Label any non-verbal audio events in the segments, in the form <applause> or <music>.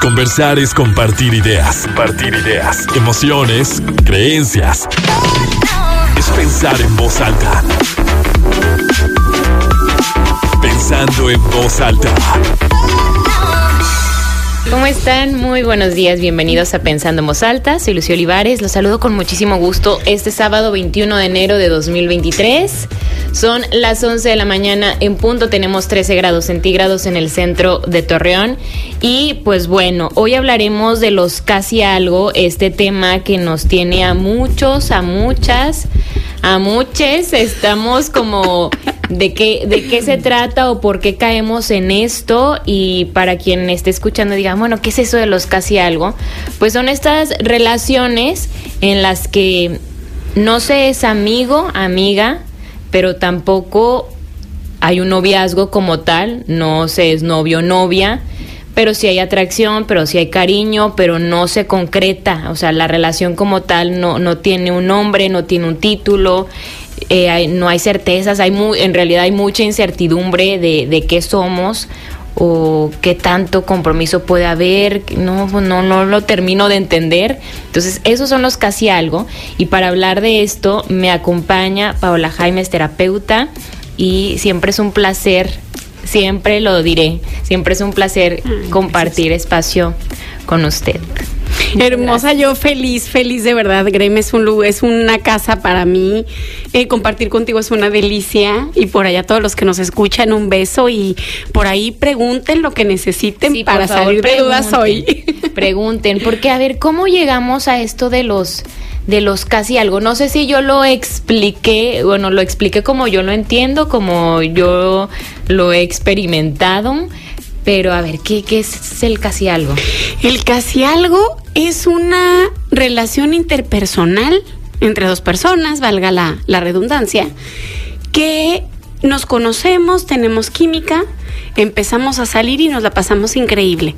Conversar es compartir ideas. Compartir ideas. Emociones, creencias. Es pensar en voz alta. Pensando en voz alta. ¿Cómo están? Muy buenos días, bienvenidos a Pensando en Voz Alta. Soy Lucio Olivares, los saludo con muchísimo gusto este sábado 21 de enero de 2023. Son las 11 de la mañana en punto, tenemos 13 grados centígrados en el centro de Torreón. Y pues bueno, hoy hablaremos de los casi algo, este tema que nos tiene a muchos, a muchas, a muchos, estamos como de qué, de qué se trata o por qué caemos en esto y para quien esté escuchando diga, bueno, ¿qué es eso de los casi algo? Pues son estas relaciones en las que no se es amigo, amiga, pero tampoco hay un noviazgo como tal, no se es novio, novia, pero sí hay atracción, pero sí hay cariño, pero no se concreta, o sea, la relación como tal no, no tiene un nombre, no tiene un título, eh, no hay certezas, hay en realidad hay mucha incertidumbre de, de qué somos o qué tanto compromiso puede haber, no, no, no lo termino de entender. Entonces, esos son los casi algo. Y para hablar de esto, me acompaña Paola Jaimes, terapeuta, y siempre es un placer, siempre lo diré, siempre es un placer compartir espacio con usted. <laughs> Hermosa, yo feliz, feliz de verdad. Greme es un lugar, es una casa para mí. Eh, compartir contigo es una delicia. Y por allá todos los que nos escuchan, un beso. Y por ahí pregunten lo que necesiten para salir de dudas hoy. <laughs> Pregunten, <laughs> porque a ver, ¿cómo llegamos a esto de los de los casi algo. No sé si yo lo expliqué, bueno, lo expliqué como yo lo entiendo, como yo lo he experimentado. Pero a ver, ¿qué, qué es el casi algo? El casi algo es una relación interpersonal entre dos personas, valga la, la redundancia, que nos conocemos, tenemos química, empezamos a salir y nos la pasamos increíble.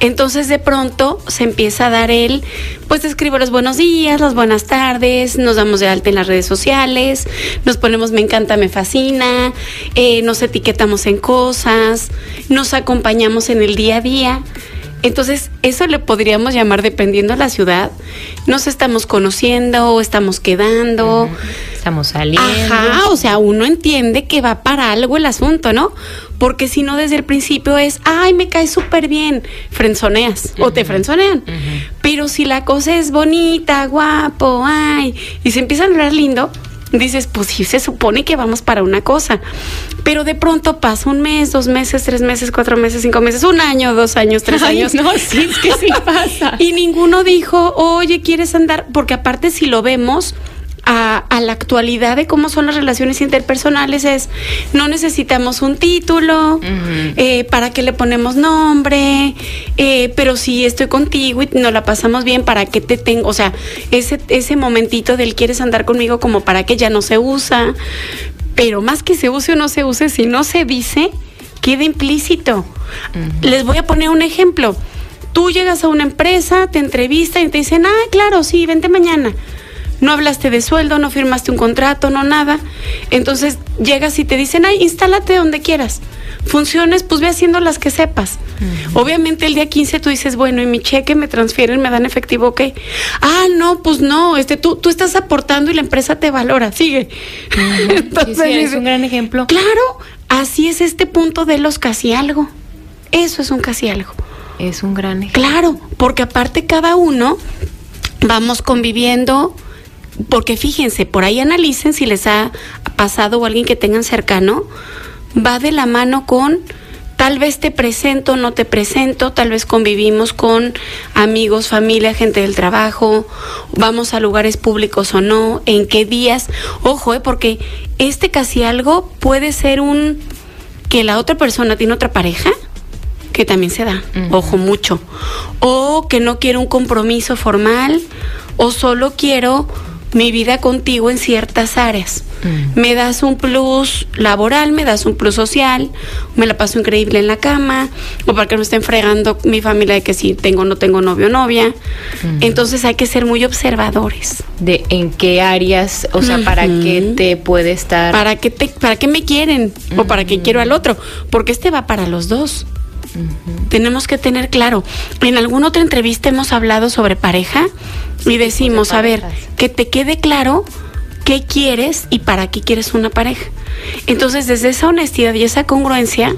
Entonces de pronto se empieza a dar el, pues escribo los buenos días, las buenas tardes, nos damos de alta en las redes sociales, nos ponemos me encanta, me fascina, eh, nos etiquetamos en cosas, nos acompañamos en el día a día. Entonces, eso le podríamos llamar, dependiendo de la ciudad, nos estamos conociendo o estamos quedando. Estamos saliendo. Ajá, o sea, uno entiende que va para algo el asunto, ¿no? Porque si no, desde el principio es, ay, me cae súper bien, frenzoneas o te frenzonean. Pero si la cosa es bonita, guapo, ay, y se empieza a hablar lindo, dices, pues sí, se supone que vamos para una cosa. Pero de pronto pasa un mes, dos meses, tres meses, cuatro meses, cinco meses, un año, dos años, tres años. No, sí, es que sí <laughs> pasa. y ninguno dijo, oye, ¿quieres andar? Porque aparte si lo vemos, a, la actualidad de cómo son las relaciones interpersonales es no necesitamos un título, eh, para qué le ponemos nombre, eh, pero si estoy contigo y nos la pasamos bien, ¿para qué te tengo? O sea, ese, ese momentito del quieres andar conmigo como para que ya no se usa, pero más que se use o no se use, si no se dice, queda implícito. Les voy a poner un ejemplo. Tú llegas a una empresa, te entrevistan y te dicen, ah, claro, sí, vente mañana no hablaste de sueldo, no firmaste un contrato, no nada. Entonces llegas y te dicen, ay, instálate donde quieras. Funciones, pues ve haciendo las que sepas. Obviamente el día 15 tú dices, bueno, y mi cheque me transfieren, me dan efectivo, ok. Ah, no, pues no, este, tú, tú estás aportando y la empresa te valora, sigue. <laughs> es un gran ejemplo. Claro, así es este punto de los casi algo. Eso es un casi algo. Es un gran ejemplo. Claro, porque aparte cada uno vamos conviviendo, porque fíjense, por ahí analicen si les ha pasado o alguien que tengan cercano, va de la mano con tal vez te presento, no te presento, tal vez convivimos con amigos, familia, gente del trabajo, vamos a lugares públicos o no, en qué días. Ojo, eh, porque este casi algo puede ser un que la otra persona tiene otra pareja, que también se da, ojo mucho, o que no quiere un compromiso formal, o solo quiero mi vida contigo en ciertas áreas. Mm. Me das un plus laboral, me das un plus social, me la paso increíble en la cama, o para que no estén fregando mi familia de que si tengo o no tengo novio o novia. Mm. Entonces hay que ser muy observadores. De en qué áreas, o sea, para qué te puede estar. Para qué te, para qué me quieren, o para qué quiero al otro, porque este va para los dos. Tenemos que tener claro. En alguna otra entrevista hemos hablado sobre pareja y decimos, a ver, que te quede claro qué quieres y para qué quieres una pareja. Entonces, desde esa honestidad y esa congruencia,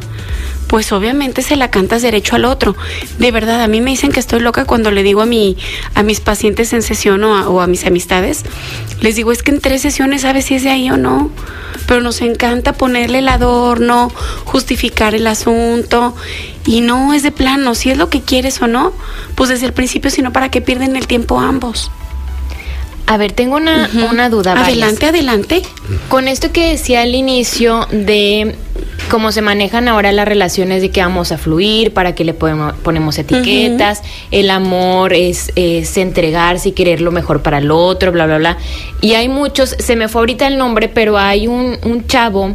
pues obviamente se la cantas derecho al otro. De verdad, a mí me dicen que estoy loca cuando le digo a mi a mis pacientes en sesión o a, o a mis amistades, les digo, es que en tres sesiones sabes si es de ahí o no. Pero nos encanta ponerle el adorno, justificar el asunto y no es de plano, si es lo que quieres o no, pues desde el principio, sino para que pierden el tiempo ambos. A ver, tengo una, una duda. Adelante, adelante. Con esto que decía al inicio de cómo se manejan ahora las relaciones de que vamos a fluir, para que le ponemos, ponemos etiquetas, el amor es, es entregarse y querer lo mejor para el otro, bla, bla, bla. Y hay muchos, se me fue ahorita el nombre, pero hay un, un chavo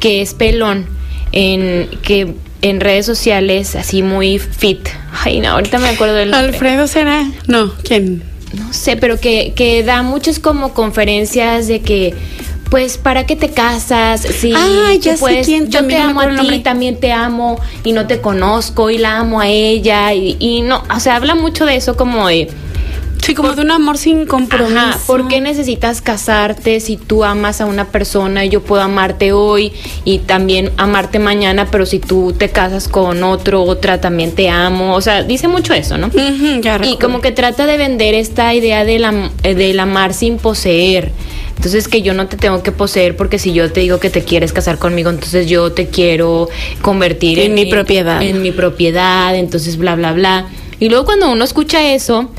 que es pelón, en, que en redes sociales, así muy fit. Ay, no, ahorita me acuerdo del nombre. Alfredo será. No, ¿quién? no sé, pero que, que da muchas como conferencias de que, pues, ¿para qué te casas? Si Ah, ya sé puedes- quién, yo te amo a ti, también te amo y no te conozco y la amo a ella y, y no, o sea, habla mucho de eso como de, Sí, como de un amor sin compromiso. ajá, ¿por qué necesitas casarte si tú amas a una persona y yo puedo amarte hoy y también amarte mañana, pero si tú te casas con otro, otra, también te amo? O sea, dice mucho eso, ¿no? Ya Y como que trata de vender esta idea del, am- eh, del amar sin poseer. Entonces que yo no te tengo que poseer porque si yo te digo que te quieres casar conmigo, entonces yo te quiero convertir En mi propiedad. En mi propiedad, entonces bla, bla, bla. Y luego cuando uno escucha eso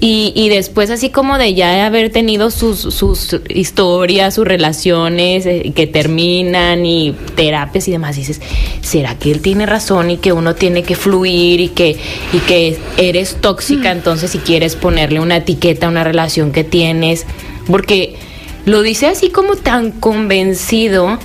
y, y después así como de ya haber tenido sus, sus historias, sus relaciones eh, que terminan y terapias y demás, dices, ¿será que él tiene razón y que uno tiene que fluir y que, y que eres tóxica entonces si quieres ponerle una etiqueta a una relación que tienes? Porque lo dice así como tan convencido,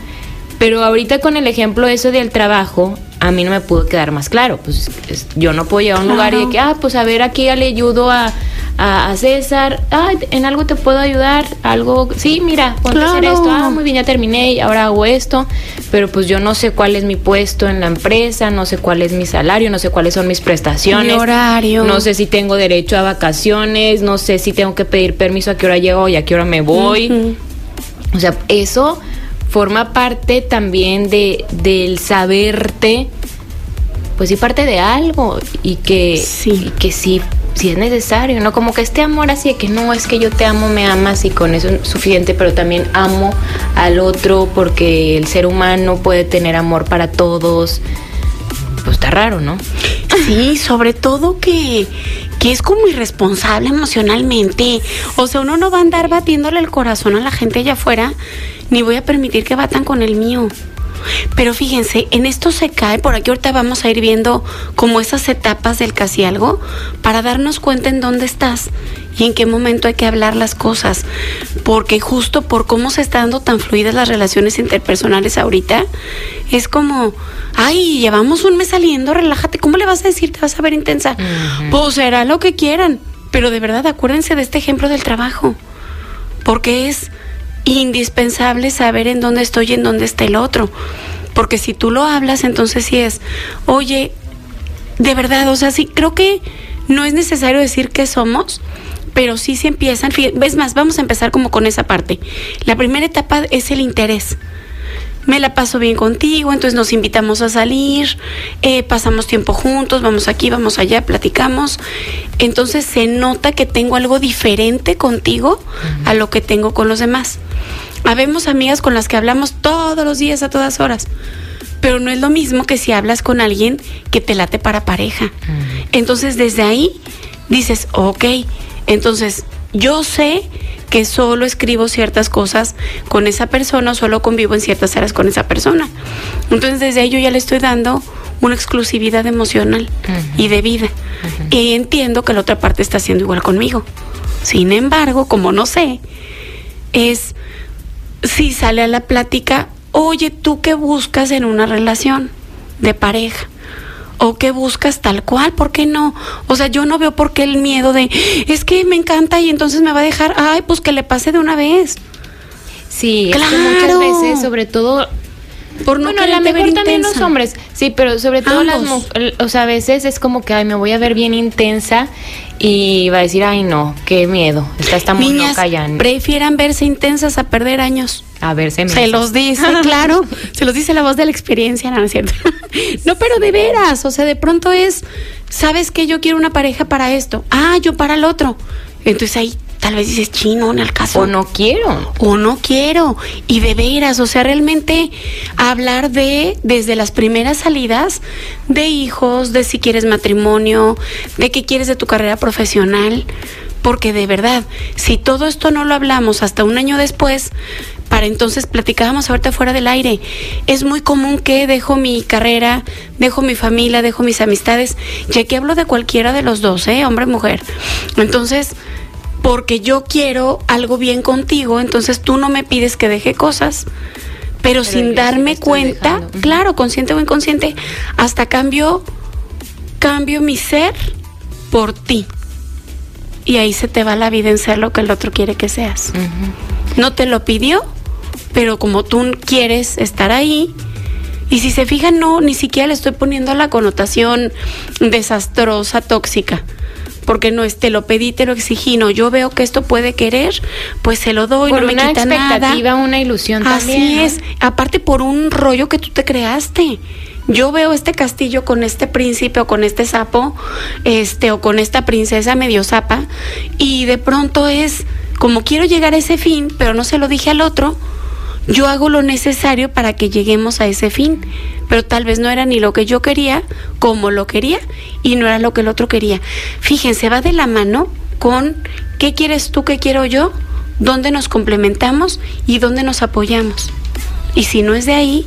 pero ahorita con el ejemplo eso del trabajo, a mí no me pudo quedar más claro. Pues es- yo no puedo llegar a un lugar y de Claro. que, ah, pues a ver, aquí ya le ayudo a, a, a César. Ah, en algo te puedo ayudar. Algo, sí, mira, ponte a hacer Claro. esto. Ah, muy bien, ya terminé y ahora hago esto. Pero pues yo no sé cuál es mi puesto en la empresa, no sé cuál es mi salario, no sé cuáles son mis prestaciones. Mi horario. No sé si tengo derecho a vacaciones, no sé si tengo que pedir permiso a qué hora llego y a qué hora me voy. O sea, eso forma parte también de del saberte, pues sí parte de algo y que Sí. y que sí sí es necesario, ¿no? Como que este amor así de que no es que yo te amo, me amas y con eso es suficiente, pero también amo al otro porque el ser humano puede tener amor para todos. Pues está raro, ¿no? Sí, sobre todo que, que es como irresponsable emocionalmente. O sea, uno no va a andar batiéndole el corazón a la gente allá afuera, ni voy a permitir que batan con el mío. Pero fíjense, en esto se cae, por aquí ahorita vamos a ir viendo como esas etapas del casi algo para darnos cuenta en dónde estás y en qué momento hay que hablar las cosas. Porque justo por cómo se están dando tan fluidas las relaciones interpersonales ahorita, es como, ay, llevamos un mes saliendo, relájate, ¿cómo le vas a decir te vas a ver intensa? Pues será lo que quieran, pero de verdad acuérdense de este ejemplo del trabajo, porque es indispensable saber en dónde estoy y en dónde está el otro. Porque si tú lo hablas, entonces sí es, oye, de verdad, o sea, sí, creo que no es necesario decir qué somos, pero sí se empiezan, es más, vamos a empezar como con esa parte. La primera etapa es el interés. Me la paso bien contigo, entonces nos invitamos a salir, eh, pasamos tiempo juntos, vamos aquí, vamos allá, platicamos. Entonces se nota que tengo algo diferente contigo a lo que tengo con los demás. Habemos amigas con las que hablamos todos los días a todas horas, pero no es lo mismo que si hablas con alguien que te late para pareja. Entonces desde ahí dices, ok, entonces yo sé que solo escribo ciertas cosas con esa persona, o solo convivo en ciertas áreas con esa persona. Entonces desde ahí yo ya le estoy dando una exclusividad emocional y de vida. Y entiendo que la otra parte está haciendo igual conmigo. Sin embargo, como no sé, es si sale a la plática, oye, ¿tú qué buscas en una relación de pareja? ¿O qué buscas tal cual? ¿Por qué no? O sea, yo no veo por qué el miedo de, es que me encanta y entonces me va a dejar, ay, pues que le pase de una vez. Sí, es que Claro. muchas veces, sobre todo Por no bueno, a lo ver mejor también los hombres, sí, pero sobre todo las mujeres, o sea, a veces es como que, ay, me voy a ver bien intensa y va a decir, ay, no, qué miedo, esta está muy Niñas, loca ya. prefieran verse intensas a perder años. A ver, se me... Se los dice, <laughs> claro. Se los dice la voz de la experiencia, no, no es cierto. <laughs> No, pero de veras, o sea, de pronto es, ¿sabes que Yo quiero una pareja para esto. Ah, yo para el otro. Entonces ahí tal vez dices, chino, en el caso. O no quiero. o no quiero. Y de veras, o sea, realmente hablar de, desde las primeras salidas, de hijos, de si quieres matrimonio, de qué quieres de tu carrera profesional. Porque de verdad, si todo esto no lo hablamos hasta un año después, para entonces platicábamos ahorita fuera del aire, es muy común que dejo mi carrera, dejo mi familia, dejo mis amistades, ya que hablo de cualquiera de los dos, ¿eh? hombre o mujer. Entonces, porque yo quiero algo bien contigo, entonces tú no me pides que deje cosas, pero, Pero sin darme cuenta, dejando. Claro, consciente o inconsciente, hasta cambio, cambio mi ser por ti. Y ahí se te va la vida en ser lo que el otro quiere que seas. No te lo pidió, pero como tú quieres estar ahí, y si se fijan, no, ni siquiera le estoy poniendo la connotación desastrosa, tóxica. Porque no es te lo pedí, te lo exigí, no, yo veo que esto puede querer, pues se lo doy, Por no me una quita expectativa, nada. una ilusión Así también. ¿no? es, aparte por un rollo que tú te creaste. Yo veo este castillo con este príncipe o con este sapo, este o con esta princesa medio zapa y de pronto es como quiero llegar a ese fin, pero no se lo dije al otro, yo hago lo necesario para que lleguemos a ese fin, pero tal vez no era ni lo que yo quería como lo quería y no era lo que el otro quería. Fíjense, va de la mano con qué quieres tú, qué quiero yo, dónde nos complementamos y dónde nos apoyamos. Y si no es de ahí,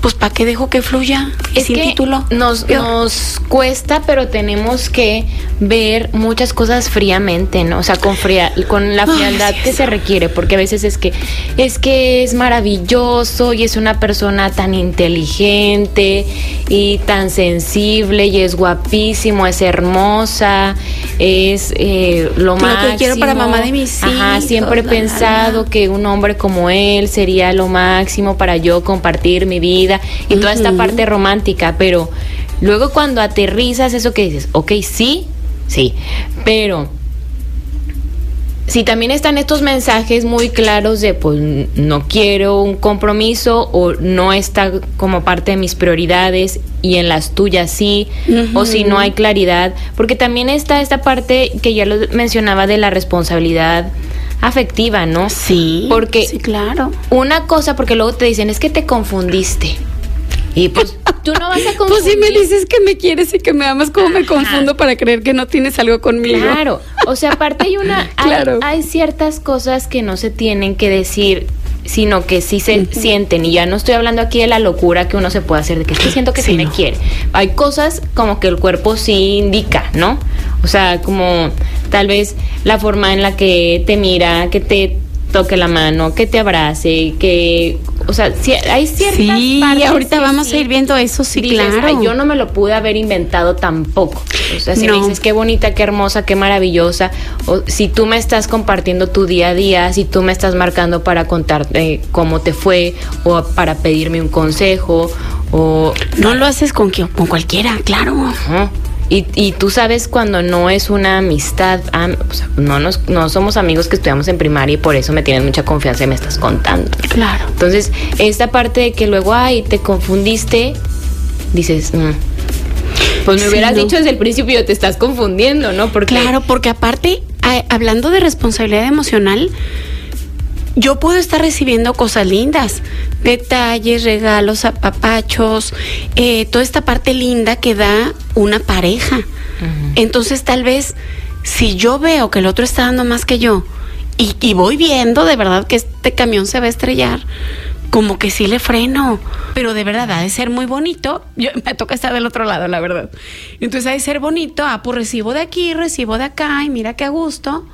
pues ¿para qué dejo que fluya? Es sin que título. Nos, Peor. nos cuesta, pero tenemos que ver muchas cosas fríamente, ¿no? O sea, con fría, con la frialdad que se requiere, porque a veces es que es que es maravilloso y es una persona tan inteligente y tan sensible y es guapísimo, es hermosa, es eh, lo Lo máximo. que quiero para mamá de mis Ajá, hijos, siempre he la, la, la. pensado que un hombre como él sería lo máximo para yo compartir mi vida y toda esta parte romántica, pero luego cuando aterrizas eso que dices, ok, sí, sí, pero si también están estos mensajes muy claros de pues no quiero un compromiso o no está como parte de mis prioridades y en las tuyas sí, o si no hay claridad, porque también está esta parte que ya lo mencionaba de la responsabilidad afectiva, ¿no? Sí, Porque sí, claro. una cosa, porque luego te dicen, es que te confundiste. Y pues <laughs> tú no vas a Pues confundir. si me dices que me quieres y que me amas, ¿cómo me Ajá. confundo para creer que no tienes algo conmigo? Claro, o sea, aparte hay una, <laughs> hay, Claro. hay ciertas cosas que no se tienen que decir, sino que sí se sienten. Y ya no estoy hablando aquí de la locura que uno se puede hacer, de que estoy siento que sí, Sí, me no. quiere. Hay cosas como que el cuerpo sí indica, ¿no? O sea, como tal vez la forma en la que te mira, que te toque la mano, que te abrace, que, o sea, sí, hay ciertas Sí, partes ahorita vamos sí a ir viendo eso, sí, dices, claro. "Ay, yo no me lo pude haber inventado tampoco. O sea, si me dices qué bonita, qué hermosa, qué maravillosa, o si tú me estás compartiendo tu día a día, si tú me estás marcando para contarte cómo te fue o para pedirme un consejo o No lo haces con, que- con cualquiera, claro. Ajá. Y, y tú sabes cuando no es una amistad, am- o sea, no, nos, no somos amigos que estudiamos en primaria y por eso me tienes mucha confianza y me estás contando. Claro. Entonces, esta parte de que luego, ay, te confundiste, dices, mm, pues me Sí, hubieras no. dicho desde el principio, te estás confundiendo, ¿no? Porque Claro, porque aparte, hablando de responsabilidad emocional, yo puedo estar recibiendo cosas lindas, detalles, regalos, apapachos, eh, toda esta parte linda que da una pareja. Entonces, tal vez, si yo veo que el otro está dando más que yo y, y voy viendo de verdad que este camión se va a estrellar, como que sí le freno. Pero de verdad, ha de ser muy bonito. Yo, me toca estar del otro lado, la verdad. Entonces, ha de ser bonito. Ah, pues recibo de aquí, recibo de acá, y mira qué a gusto.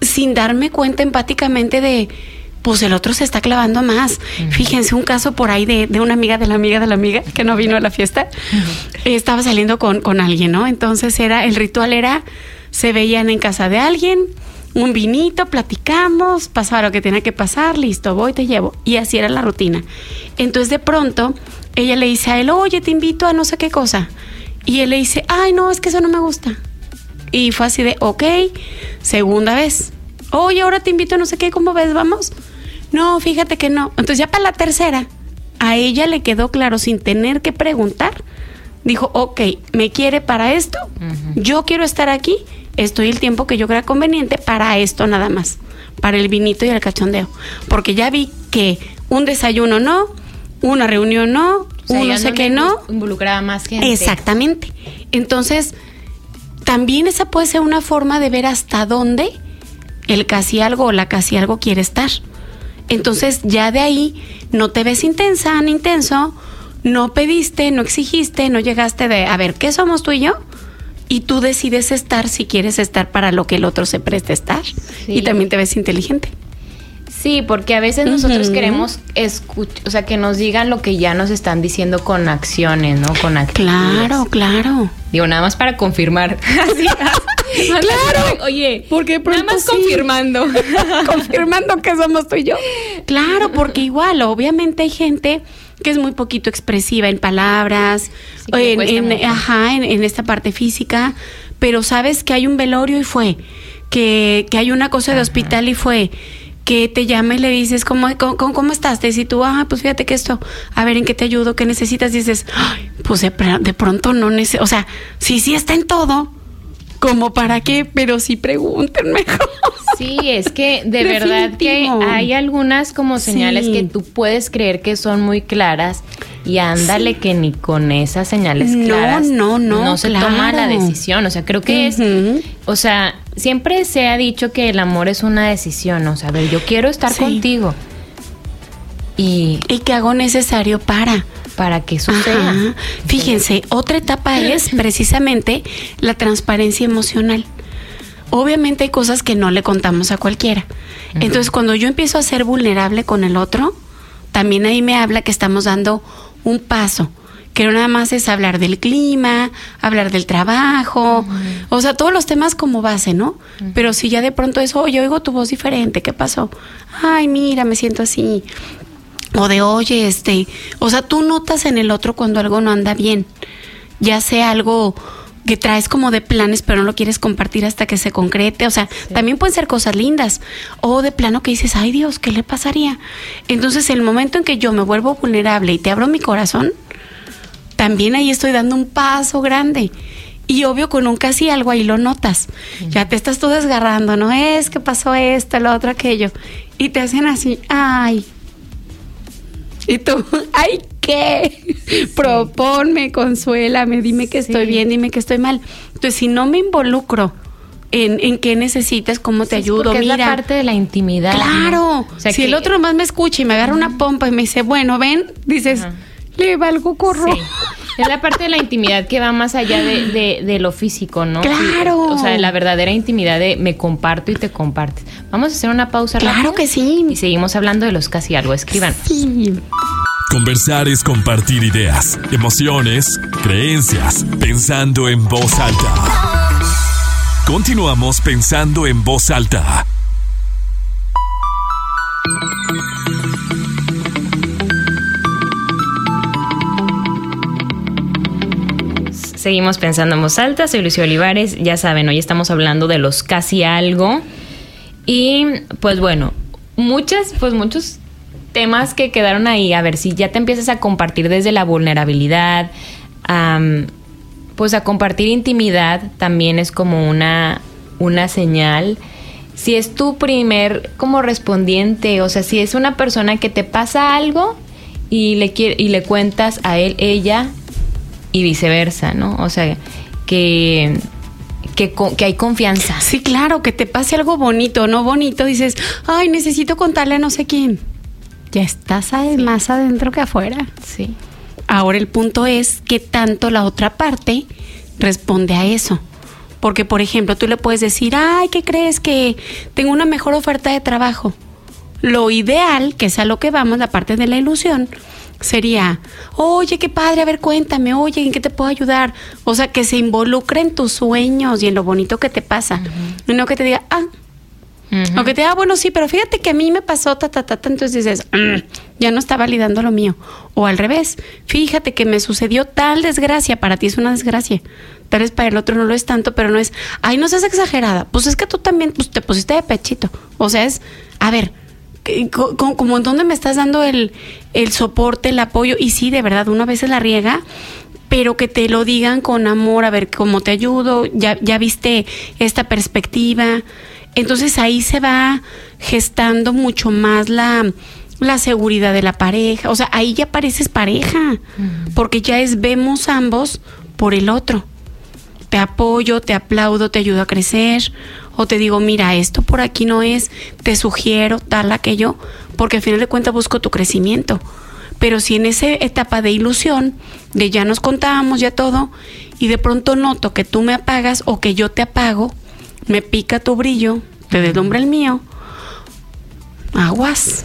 Sin darme cuenta empáticamente de, pues el otro se está clavando más. Fíjense un caso por ahí de, de una amiga de la amiga de la amiga que no vino a la fiesta. Estaba saliendo con, con alguien, ¿no? Entonces era, el ritual era, se veían en casa de alguien, un vinito, platicamos, pasaba lo que tenía que pasar, listo, voy, te llevo. Y así era la rutina. Entonces de pronto ella le dice a él, oye, te invito a no sé qué cosa. Y él le dice, ay, no, es que eso no me gusta. Y fue así de, ok, segunda vez. Oye, ahora te invito a no sé qué, ¿cómo ves? Vamos. No, fíjate que no. Entonces ya para la tercera, a ella le quedó claro sin tener que preguntar. Dijo, ok, me quiere para esto, yo quiero estar aquí, estoy el tiempo que yo crea conveniente para esto nada más, para el vinito y el cachondeo. Porque ya vi que un desayuno no, una reunión no, un no sé qué no. Involucraba más gente. Exactamente. Entonces, también esa puede ser una forma de ver hasta dónde el casi algo o la casi algo quiere estar. Entonces, ya de ahí no te ves intensa ni intenso, no pediste, no exigiste, no llegaste de, a ver, ¿qué somos tú y yo? Y tú decides estar si quieres estar para lo que el otro se preste a estar. Y también te ves inteligente. Sí, porque a veces nosotros queremos escuchar, o sea, que nos digan lo que ya nos están diciendo con acciones, ¿no? Con acciones. Claro, claro. Digo, nada más para confirmar. <laughs> claro. Oye, porque nada más confirmando. <laughs> <laughs> confirmando que somos tú y yo. Claro, porque igual, obviamente hay gente que es muy poquito expresiva en palabras, en, ajá, en, esta parte física, pero sabes que hay un velorio y fue, que, que hay una cosa de hospital y fue, que te llama y le dices, ¿cómo, cómo, estás? Te dice tú, ah, pues fíjate que esto, a ver, ¿en qué te ayudo? ¿Qué necesitas? dices, pues de, pronto no necesito, o sea, sí, sí está en todo, como para qué, pero sí pregunten mejor. <laughs> Sí, es que de <laughs> verdad que hay algunas como señales que tú puedes creer que son muy claras y ándale que ni con esas señales claras no, no, no se toma la decisión. O sea, creo que es, o sea, siempre se ha dicho que el amor es una decisión. O sea, a ver, yo quiero estar contigo. Y, y que hago necesario para para que suceda. Fíjense, otra etapa es <clears throat> precisamente la transparencia emocional. Obviamente hay cosas que no le contamos a cualquiera. Entonces, cuando yo empiezo a ser vulnerable con el otro, también ahí me habla que estamos dando un paso que no nada más es hablar del clima, hablar del trabajo, o sea, todos los temas como base, ¿no? Pero si ya de pronto es, oye, oigo tu voz diferente, ¿qué pasó? Ay, mira, me siento así. O de, oye, este, o sea, tú notas en el otro cuando algo no anda bien, ya sea algo que traes como de planes pero no lo quieres compartir hasta que se concrete, o sea, también pueden ser cosas lindas o de plano que dices, ay Dios, ¿qué le pasaría? Entonces el momento en que yo me vuelvo vulnerable y te abro mi corazón, también ahí estoy dando un paso grande. Y obvio, con un casi algo ahí lo notas. Ya te estás tú desgarrando, ¿no? Es que pasó esto, lo otro, aquello. Y te hacen así, ay. Y tú, <laughs> ay, ¿qué? Proponme, consuélame, dime que estoy bien, dime que estoy mal. Entonces, si no me involucro en, en qué necesitas, cómo te ayudo, mira. Es la parte de la intimidad. Claro. si el otro más me escucha y me agarra una pompa y me dice, bueno, ven, dices le valgo corro. Es la parte de la intimidad que va más allá de, lo físico, ¿no? Claro. O sea, la verdadera intimidad de me comparto y te compartes. Vamos a hacer una pausa Claro que sí. Y seguimos hablando de los casi algo. Escriban. Sí. Conversar es compartir ideas, emociones, creencias, pensando en voz alta. Continuamos pensando en voz alta. Seguimos pensando en voz alta, soy Lucio Olivares, ya saben, hoy estamos hablando de los casi algo. Y pues bueno, muchas, pues muchos temas que quedaron ahí, a ver si ya te empiezas a compartir desde la vulnerabilidad, pues a compartir intimidad también es como una, una señal. Si es tu primer como respondiente, o sea, si es una persona que te pasa algo y le, y le cuentas a él, ella, y viceversa, ¿no? O sea, que, que, hay confianza. Sí, claro, que te pase algo bonito, no bonito, dices, ay, necesito contarle a no sé quién. Ya estás más adentro que afuera. Sí. Ahora el punto es que tanto la otra parte responde a eso. Porque, por ejemplo, tú le puedes decir, ay, ¿qué crees que tengo una mejor oferta de trabajo? Lo ideal, que es a lo que vamos, la parte de la ilusión, sería, oye, qué padre, a ver, cuéntame, oye, ¿en qué te puedo ayudar? O sea, que se involucre en tus sueños y en lo bonito que te pasa. No que te diga, ah, O que te diga, ah, bueno, sí, pero fíjate que a mí me pasó, ta, ta, ta, ta. Entonces dices, "Mm, ya no está validando lo mío. O al revés, fíjate que me sucedió tal desgracia, para ti es una desgracia. Tal vez para el otro no lo es tanto, pero no es, ay, no seas exagerada. Pues es que tú también pues, te pusiste de pechito. O sea, es, a ver, como en dónde me estás dando el, el soporte, el apoyo. Y sí, de verdad, uno a veces la riega, pero que te lo digan con amor, a ver cómo te ayudo, ya, ya viste esta perspectiva. Entonces ahí se va gestando mucho más la, la seguridad de la pareja. O sea, ahí ya pareces pareja, porque ya es vemos ambos por el otro. Te apoyo, te aplaudo, te ayudo a crecer. O te digo, mira, esto por aquí no es, te sugiero tal, aquello, porque al final de cuentas busco tu crecimiento. Pero si en esa etapa de ilusión, de ya nos contábamos, ya todo, y de pronto noto que tú me apagas o que yo te apago, me pica tu brillo, te deslumbra el mío, aguas.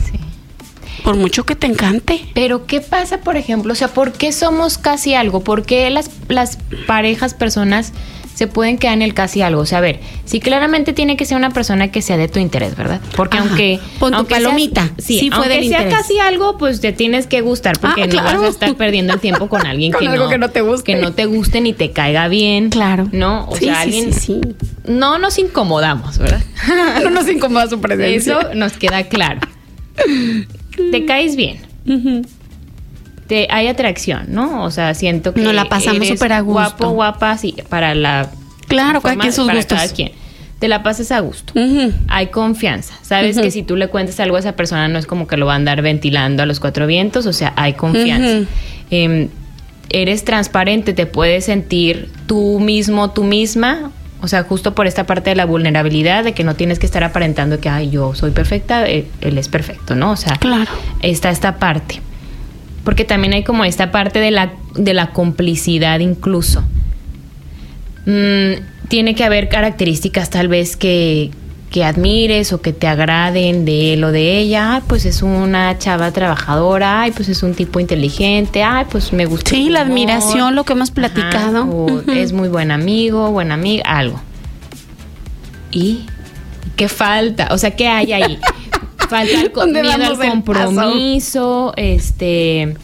Por mucho que te encante. Pero ¿qué pasa, por ejemplo? O sea, ¿por qué somos casi algo? ¿Por qué las, las parejas, personas se pueden quedar en el casi algo? O sea, a ver, sí claramente tiene que ser una persona que sea de tu interés, ¿verdad? Porque Ajá. aunque... Pon tu aunque seas- palomita. sí, Sí fue aunque del sea interés. casi algo, pues te tienes que gustar porque Ah, no vas a estar perdiendo el tiempo con alguien <laughs> Con que, algo no, que no te guste. que no te guste ni te caiga bien. Claro. ¿No? O Sí, sea, sí, alguien... sí, sí. No nos incomodamos, ¿verdad? <laughs> no nos incomoda su <laughs> presencia. Eso nos queda claro. Te caes bien. Te, hay atracción, ¿no? O sea, siento que Nos la pasamos súper a gusto. Guapo, guapa, sí, para la Claro, cada forma- quien sus para gustos. cada quien. Te la pasas a gusto. Hay confianza. Sabes que si tú le cuentas algo a esa persona no es como que lo va a andar ventilando a los cuatro vientos, o sea, hay confianza. Em, eres transparente, te puedes sentir tú mismo, tú misma. O sea, justo por esta parte de la vulnerabilidad, de que no tienes que estar aparentando que, ay, yo soy perfecta, eh, él es perfecto, ¿no? O sea, Claro. está esta parte. Porque también hay como esta parte de la, de la complicidad incluso. Mm, tiene que haber características tal vez que, que admires o que te agraden de él o de ella. Ay, pues es una chava trabajadora, ay, pues es un tipo inteligente, ay, pues me gusta. Sí, la admiración, lo que hemos platicado. o. Es muy buen amigo, buena amiga, algo. ¿Y qué falta? O sea, ¿qué hay ahí? <laughs> Falta el compromiso, este,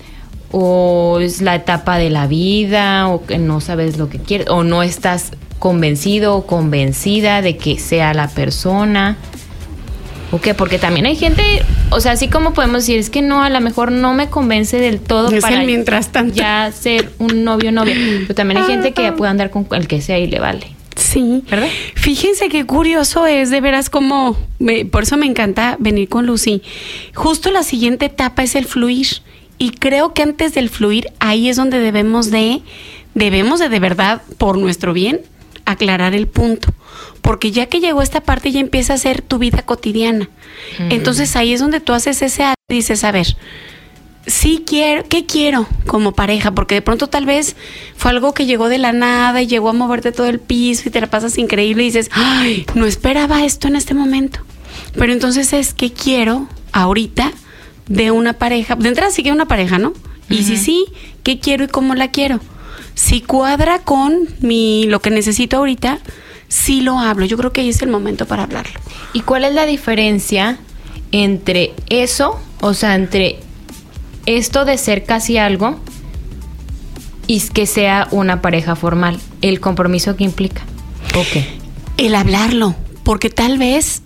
o es la etapa de la vida, o que no sabes lo que quieres, o no estás convencido o convencida de que sea la persona. ¿O qué? Porque también hay gente, o sea, así como podemos decir, es que no, a lo mejor no me convence del todo Es para mientras tanto. ya ser un novio novia. Pero también hay gente que ya puede andar con el que sea y le vale. Sí. ¿Verdad? Fíjense qué curioso es, de veras, como. me- por eso me encanta venir con Lucy. Justo la siguiente etapa es el fluir. Y creo que antes del fluir, ahí es donde debemos de. Debemos de de verdad, por nuestro bien, aclarar el punto. Porque ya que llegó esta parte, ya empieza a ser tu vida cotidiana. Entonces ahí es donde tú haces ese dices, a ver, sí quiero, ¿qué quiero como pareja? Porque de pronto tal vez fue algo que llegó de la nada y llegó a moverte todo el piso y te la pasas increíble y dices, ay, no esperaba esto en este momento. Pero entonces es, ¿qué quiero ahorita de una pareja? De entrada sí que una pareja, ¿no? Y si sí, ¿qué quiero y cómo la quiero? Si cuadra con mi lo que necesito ahorita, sí lo hablo. Yo creo que ahí es el momento para hablarlo. ¿Y cuál es la diferencia entre eso, o sea, entre esto de ser casi algo y que sea una pareja formal? El compromiso que implica. Ok. el hablarlo, porque tal vez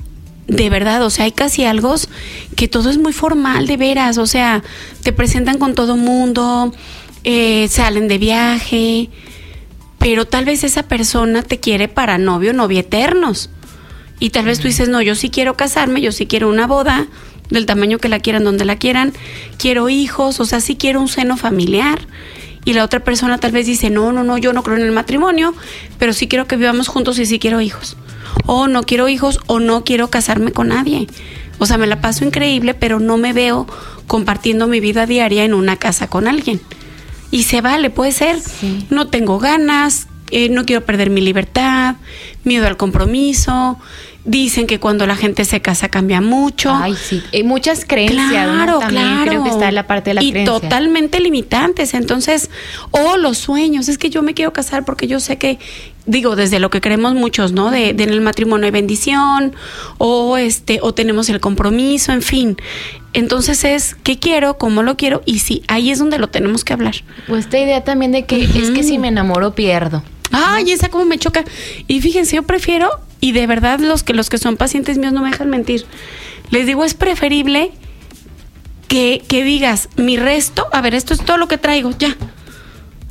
de verdad, o sea, hay casi algo que todo es muy formal, de veras, o sea, te presentan con todo mundo, eh, salen de viaje, pero tal vez esa persona te quiere para novio, novia eternos. Y tal vez tú dices, no, yo sí quiero casarme, yo sí quiero una boda, del tamaño que la quieran, donde la quieran, quiero hijos, o sea, sí quiero un seno familiar. Y la otra persona tal vez dice, no, no, no, yo no creo en el matrimonio, pero sí quiero que vivamos juntos y sí quiero hijos. O no quiero hijos o no quiero casarme con nadie. O sea, me la paso increíble, pero no me veo compartiendo mi vida diaria en una casa con alguien. Y se vale, puede ser. Sí. No tengo ganas, eh, no quiero perder mi libertad, miedo al compromiso. Dicen que cuando la gente se casa cambia mucho. Ay, sí. Hay muchas creencias. Claro, También claro. creo que está en la parte de las y totalmente limitantes. Entonces, o los sueños. Es que yo me quiero casar porque yo sé que, digo, desde lo que creemos muchos, ¿no? De, de en el matrimonio hay bendición, o este, o tenemos el compromiso, en fin. Entonces es qué quiero, cómo lo quiero, y sí, ahí es donde lo tenemos que hablar. O esta idea también de que es que si me enamoro pierdo. Ay, esa como me choca. Y fíjense, yo prefiero, y de verdad los que los que son pacientes míos no me dejan mentir. Les digo, es preferible que, que digas, mi resto, a ver, esto es todo lo que traigo, ya.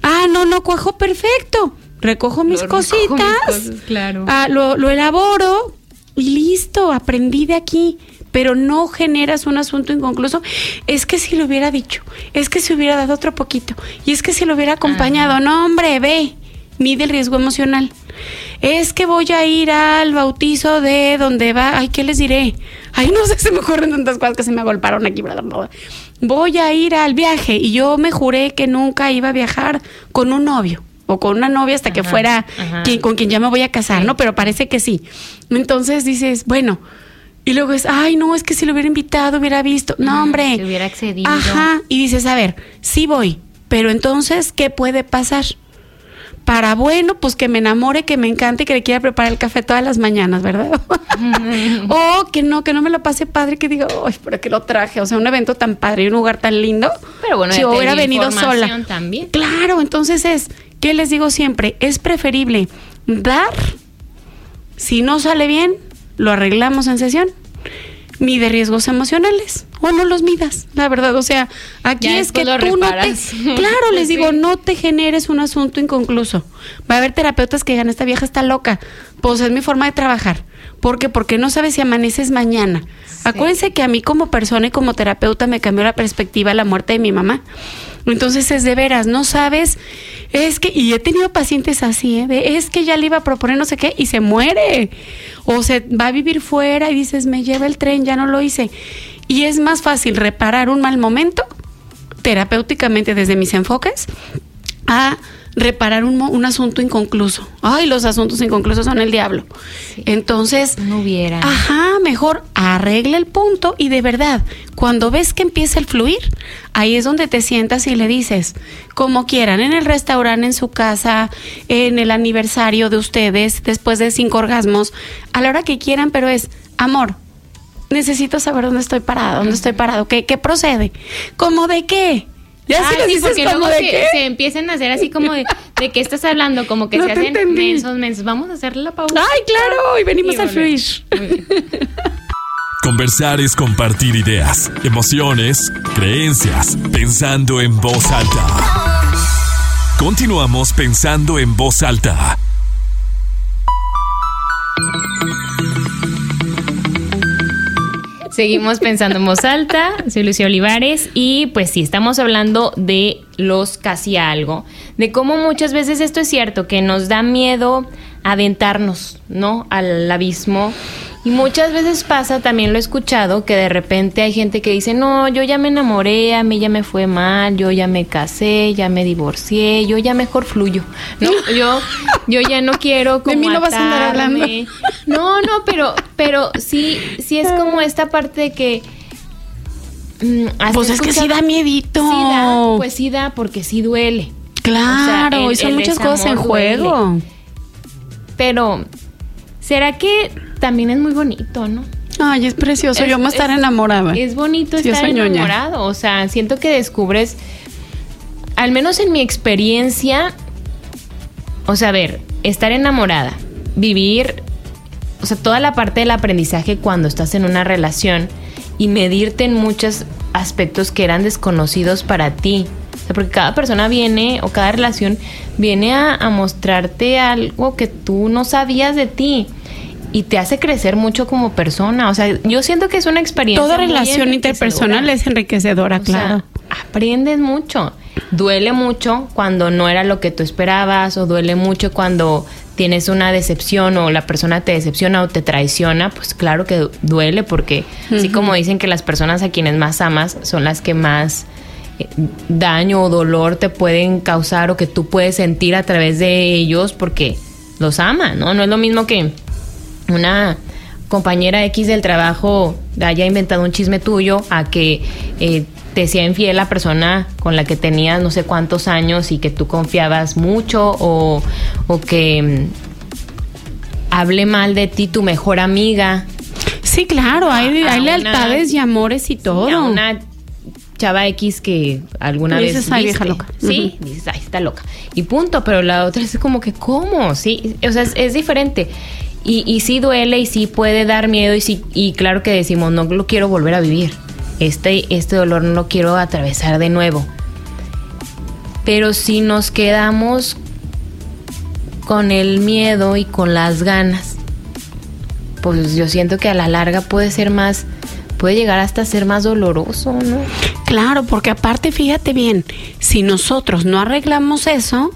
Ah, no, no, cuajo perfecto. Recojo mis Lo recojo mis cositas, cosas, claro. ah, lo, lo elaboro y listo, aprendí de aquí. Pero no generas un asunto inconcluso. Es que si lo hubiera dicho, es que si hubiera dado otro poquito, y es que si lo hubiera acompañado. No, hombre, ve, mide el riesgo emocional. Es que voy a ir al bautizo de donde va, ay, ¿qué les diré? Ay, no sé, <laughs> se me ocurren tantas cosas que se me agolparon aquí. Voy a ir al viaje y yo me juré que nunca iba a viajar con un novio o con una novia hasta que fuera quien, con quien ya me voy a casar, Sí. ¿no? Pero parece que sí. Entonces dices, bueno, y luego es, ay, no, es que si lo hubiera invitado, hubiera visto. No, hombre. se hubiera accedido. Ajá. Y dices, a ver, sí voy, pero entonces, ¿qué puede pasar? Para bueno, pues que me enamore, que me encante y que le quiera preparar el café todas las mañanas, ¿verdad? <laughs> o que no, que no me lo pase padre, que diga, ay, ¿para qué lo traje? O sea, un evento tan padre y un lugar tan lindo. Pero bueno, si te hubiera venido sola. también. Claro, entonces es, ¿qué les digo siempre? Es preferible dar, si no sale bien, lo arreglamos en sesión. Mide riesgos emocionales o no los midas, la verdad. O sea, aquí Ya es que lo tú no te. <laughs> Claro, les Sí. digo, no te generes un asunto inconcluso. Va a haber terapeutas que digan, esta vieja está loca. Pues es mi forma de trabajar. ¿Por qué? Porque no sabes si amaneces mañana. Acuérdense que a mí como persona y como terapeuta me cambió la perspectiva la muerte de mi mamá. Entonces es de veras, no sabes, es que, y he tenido pacientes así, ¿eh? de, es que ya le iba a proponer no sé qué y se muere. O se va a vivir fuera y dices, me lleva el tren, ya no lo hice. Y es más fácil reparar un mal momento terapéuticamente desde mis enfoques a reparar un, un asunto inconcluso. Ay, los asuntos inconclusos son el diablo. Entonces, No hubiera. Ajá, mejor arregla el punto y de verdad, cuando ves que empieza el fluir, ahí es donde te sientas y le dices, como quieran, en el restaurante, en su casa, en el aniversario de ustedes, después de cinco orgasmos, a la hora que quieran, pero es, amor, necesito saber dónde estoy parado, dónde estoy parado, qué, qué procede, ¿cómo de qué? Ya Ah, sí, dices porque como luego de se, qué. se empiezan a hacer así como de, de qué estás hablando, como que No se hacen entendí. mensos, mensos. Vamos a hacer la pausa. Ay, claro, y venimos Y al fluir. bien. <laughs> Conversar es compartir ideas, emociones, creencias, pensando en voz alta. Continuamos pensando en voz alta. Seguimos pensando en voz alta, soy Lucia Olivares y pues sí, estamos hablando de los casi algo, de cómo muchas veces esto es cierto, que nos da miedo aventarnos, ¿no? Al abismo. Y muchas veces pasa, también lo he escuchado, que de repente hay gente que dice, no, yo ya me enamoré, a mí ya me fue mal, yo ya me casé, ya me divorcié, yo ya mejor fluyo, ¿no? <laughs> Yo, yo ya no quiero como De mí no vas a andar hablando. No, no, pero, pero sí, sí es como esta parte de que. mm, Pues es que sí da miedito. Sí da, pues sí da, porque sí duele. Claro, O sea, el- y son muchas cosas en juego. Pero, ¿será que también es muy bonito, no? Ay, es precioso. Es- yo me estar es- enamorada. Es bonito Sí, estar ñoña. enamorado. O sea, siento que descubres, al menos en mi experiencia, o sea, a ver, estar enamorada, vivir, o sea, toda la parte del aprendizaje cuando estás en una relación y medirte en muchos aspectos que eran desconocidos para ti. O sea, porque cada persona viene o cada relación viene a, a mostrarte algo que tú no sabías de ti y te hace crecer mucho como persona. O sea, yo siento que es una experiencia. Toda relación interpersonal es enriquecedora, O sea, claro. aprendes mucho. Duele mucho cuando no era lo que tú esperabas o duele mucho cuando tienes una decepción o la persona te decepciona o te traiciona, pues claro que duele porque así como dicen que las personas a quienes más amas son las que más daño o dolor te pueden causar o que tú puedes sentir a través de ellos porque los ama, ¿no? No es lo mismo que una compañera X del trabajo haya inventado un chisme tuyo a que eh, te sea infiel la persona con la que tenías no sé cuántos años y que tú confiabas mucho o, o que mm, hable mal de ti tu mejor amiga. Sí, claro, hay, A hay una- lealtades y amores y todo. Una chava X que alguna vez dices, "Ay, vieja viste". loca. Sí, dices, ay, está loca. Y punto, pero la otra es como que, ¿cómo? Sí, o sea, es, es diferente. Y, y sí duele y sí puede dar miedo y sí, y claro que decimos, no lo quiero volver a vivir. Este, este dolor no lo quiero atravesar de nuevo. Pero si nos quedamos con el miedo y con las ganas, pues yo siento que a la larga puede ser más, puede llegar hasta ser más doloroso, ¿no? Claro, porque aparte, fíjate bien, si nosotros no arreglamos eso,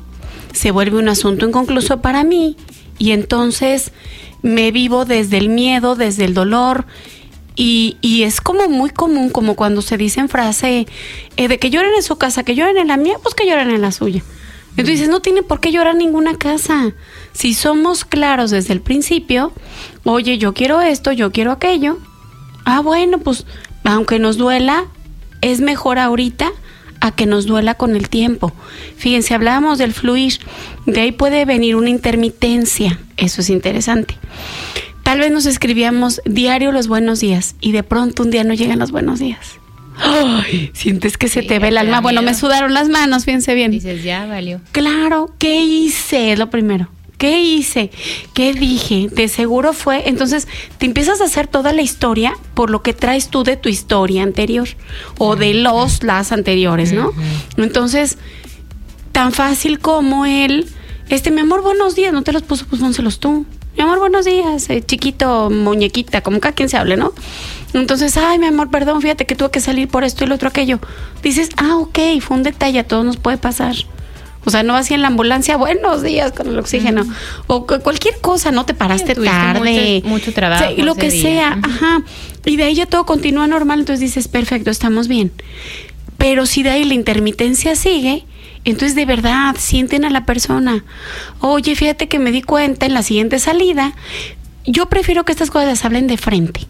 se vuelve un asunto inconcluso para mí y entonces me vivo desde el miedo, desde el dolor y, y es como muy común, como cuando se dice en frase eh, de que lloren en su casa, que lloren en la mía, pues que lloren en la suya. Entonces no tiene por qué llorar ninguna casa. Si somos claros desde el principio, oye, yo quiero esto, yo quiero aquello, Ah, bueno, pues aunque nos duela, es mejor ahorita a que nos duela con el tiempo. Fíjense, hablábamos del fluir, de ahí puede venir una intermitencia, eso es interesante. Tal vez nos escribíamos diario los buenos días y de pronto un día no llegan los buenos días. Ay, sientes que se te ve el alma. Bueno, me sudaron las manos, fíjense bien. Dices, ya valió. Claro, ¿qué hice? Es lo primero. ¿Qué hice? ¿Qué dije? De seguro fue. Entonces, te empiezas a hacer toda la historia por lo que traes tú de tu historia anterior o de los, las anteriores, ¿no? Entonces, tan fácil como él, este, mi amor, buenos días, no te los puso, pues pónselos tú. Mi amor, buenos días, eh, chiquito, muñequita, como cada quien se hable, ¿no? Entonces, ay, mi amor, perdón, fíjate que tuve que salir por esto y lo otro aquello. Dices, ah, ok, fue un detalle, a todos nos puede pasar. O sea, no vas en la ambulancia, buenos días con el oxígeno. O cu- cualquier cosa, no te paraste tarde. mucho- mucho trabajo lo que día. sea, ajá. Y de ahí ya todo continúa normal, entonces dices, perfecto, estamos bien. Pero si de ahí la intermitencia sigue, entonces de verdad sienten a la persona. Oye, fíjate que me di cuenta en la siguiente salida. Yo prefiero que estas cosas las hablen de frente.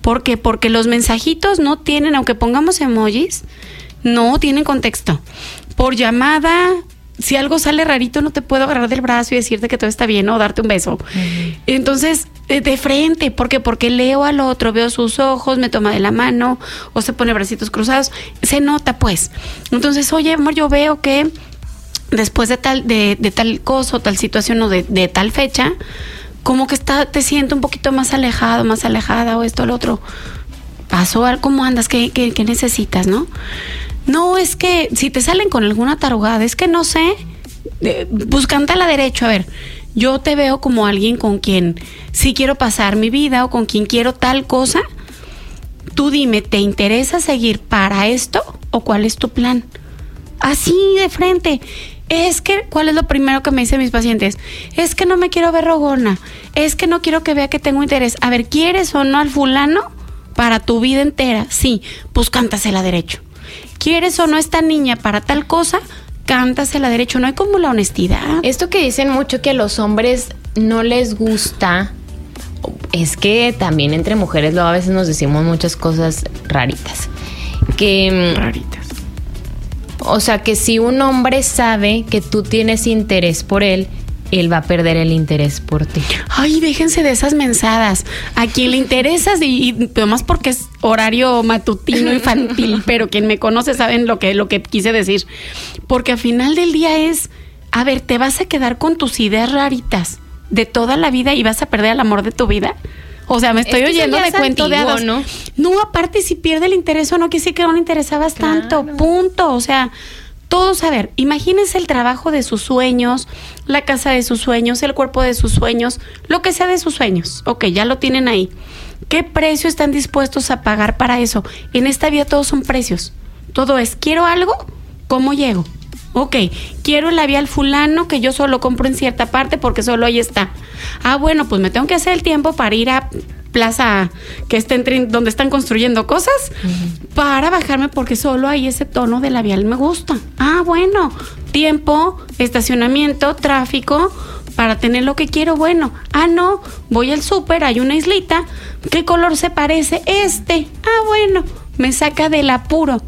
¿Por qué? Porque los mensajitos no tienen, aunque pongamos emojis, no tienen contexto. Por llamada, si algo sale rarito, no te puedo agarrar del brazo y decirte que todo está bien o darte un beso. Entonces, de, frente, ¿por qué? Porque leo al otro, veo sus ojos, me toma de la mano o se pone bracitos cruzados. Se nota, pues. Entonces, oye, amor, yo veo que después de tal, de, de tal cosa o tal situación o de, de tal fecha, como que está, te siento un poquito más alejado, más alejada o esto o lo otro. Pasó ¿cómo andas? ¿Qué, qué, qué necesitas, no? No, es que si te salen con alguna tarugada, es que no sé, eh, pues derecho, a ver. Yo te veo como alguien con quien sí quiero pasar mi vida o con quien quiero tal cosa. Tú dime, ¿te interesa seguir para esto o cuál es tu plan? Así de frente. Es que, ¿cuál es lo primero que me dicen mis pacientes? Es que no me quiero ver rogona. Es que no quiero que vea que tengo interés. A ver, ¿quieres o no al fulano para tu vida entera? Sí, pues cántasela derecho. ¿Quieres o no esta niña para tal cosa? Cántasela derecho. No hay como la honestidad. Esto que dicen mucho que a los hombres no les gusta, es que también entre mujeres luego a veces nos decimos muchas cosas raritas. Que, mm, Raritas. o sea, que si un hombre sabe que tú tienes interés por él, él va a perder el interés por ti. Ay, déjense de esas mensadas. A quien le interesas y, y además porque es horario matutino <laughs> infantil, pero quien me conoce saben lo que, lo que quise decir. Porque al final del día es, a ver, te vas a quedar con tus ideas raritas de toda la vida y vas a perder el amor de tu vida. O sea, me estoy Es que oyendo de es cuento de hadas. ¿no? No, aparte si pierde el interés o no, quiere decir que no le interesabas tanto, punto. O sea, todos, a ver, imagínense el trabajo de sus sueños, la casa de sus sueños, el cuerpo de sus sueños, lo que sea de sus sueños. Ok, ya lo tienen ahí. ¿Qué precio están dispuestos a pagar para eso? En esta vida todos son precios. Todo es, quiero algo, ¿cómo llego? Ok, quiero el labial fulano que yo solo compro en cierta parte porque solo ahí está. Ah, bueno, pues me tengo que hacer el tiempo para ir a plaza que entre, donde están construyendo cosas para bajarme porque solo hay ese tono de labial me gusta. Ah, bueno, tiempo, estacionamiento, tráfico para tener lo que quiero. Bueno, ah, no, voy al súper, hay una islita. ¿Qué color se parece? Este. Ah, bueno, me saca del apuro.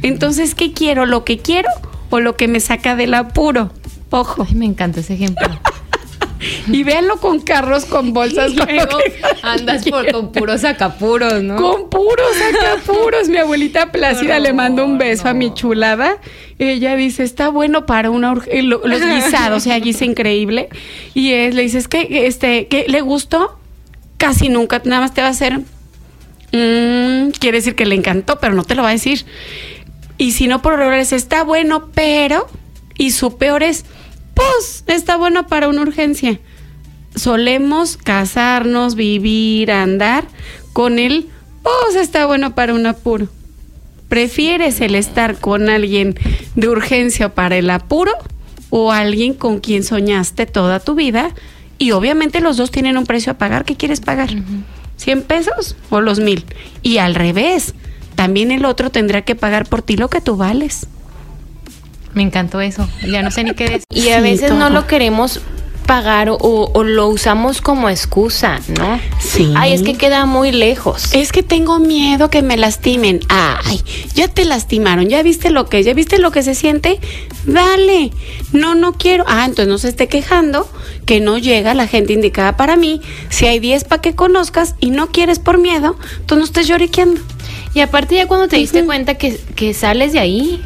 Entonces, ¿qué quiero? ¿Lo que quiero o lo que me saca del apuro? Ojo. Ay, me encanta ese ejemplo. Y véanlo con carros con bolsas. Luego andas por, con puros sacapuros, ¿no? Con puros sacapuros. Mi abuelita Plácida le mando un beso a mi chulada. Ella dice, está bueno para una urgencia. Los guisados, o sea, guisa increíble. Y es, le dices, que este, que le gustó? Casi nunca, nada más te va a hacer. Mm, quiere decir que le encantó, pero no te lo va a decir. Y si no, por errores, está bueno, pero. Y su peor es pues está bueno para una urgencia. Solemos casarnos, vivir, andar con él, pues está bueno para un apuro. ¿Prefieres el estar con alguien de urgencia para el apuro o alguien con quien soñaste toda tu vida? Y obviamente los dos tienen un precio a pagar. ¿Qué quieres pagar? ¿100 pesos o los mil? Y al revés, también el otro tendrá que pagar por ti lo que tú vales. Me encantó eso. Ya no sé ni qué decir. Y a veces no lo queremos pagar o, lo usamos como excusa, ¿no? Sí. Ay, es que queda muy lejos. Es que tengo miedo que me lastimen. Ay, ya te lastimaron, ya viste lo que, ya viste lo que se siente. Dale. No, no quiero. Ah, entonces no se esté quejando que no llega la gente indicada para mí. Si hay 10 para que conozcas y no quieres por miedo, tú no estés lloriqueando. Y aparte ya cuando te diste cuenta que, que sales de ahí,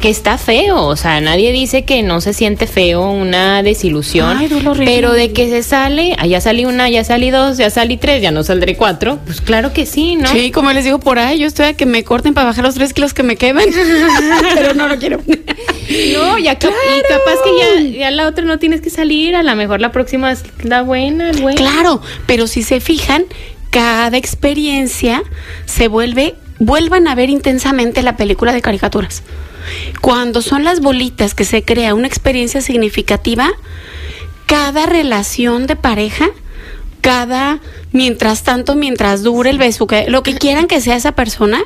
que está feo, o sea, nadie dice que no se siente feo una desilusión, pero de que se sale, ah, ya salí una, ya salí dos, ya salí tres, ya no saldré cuatro, pues claro que sí, ¿no? Sí, como les digo por ahí, yo estoy a que me corten para bajar los tres kilos que me quedan, <laughs> pero no lo quiero. <laughs> no, ya claro. y capaz que ya, ya la otra no tienes que salir, a lo mejor la próxima es la buena, el bueno. Claro, pero si se fijan, cada experiencia se vuelve, vuelvan a ver intensamente la película de caricaturas. Cuando son las bolitas que se crea una experiencia significativa, cada relación de pareja, cada, mientras tanto, mientras dure el beso, lo que quieran que sea esa persona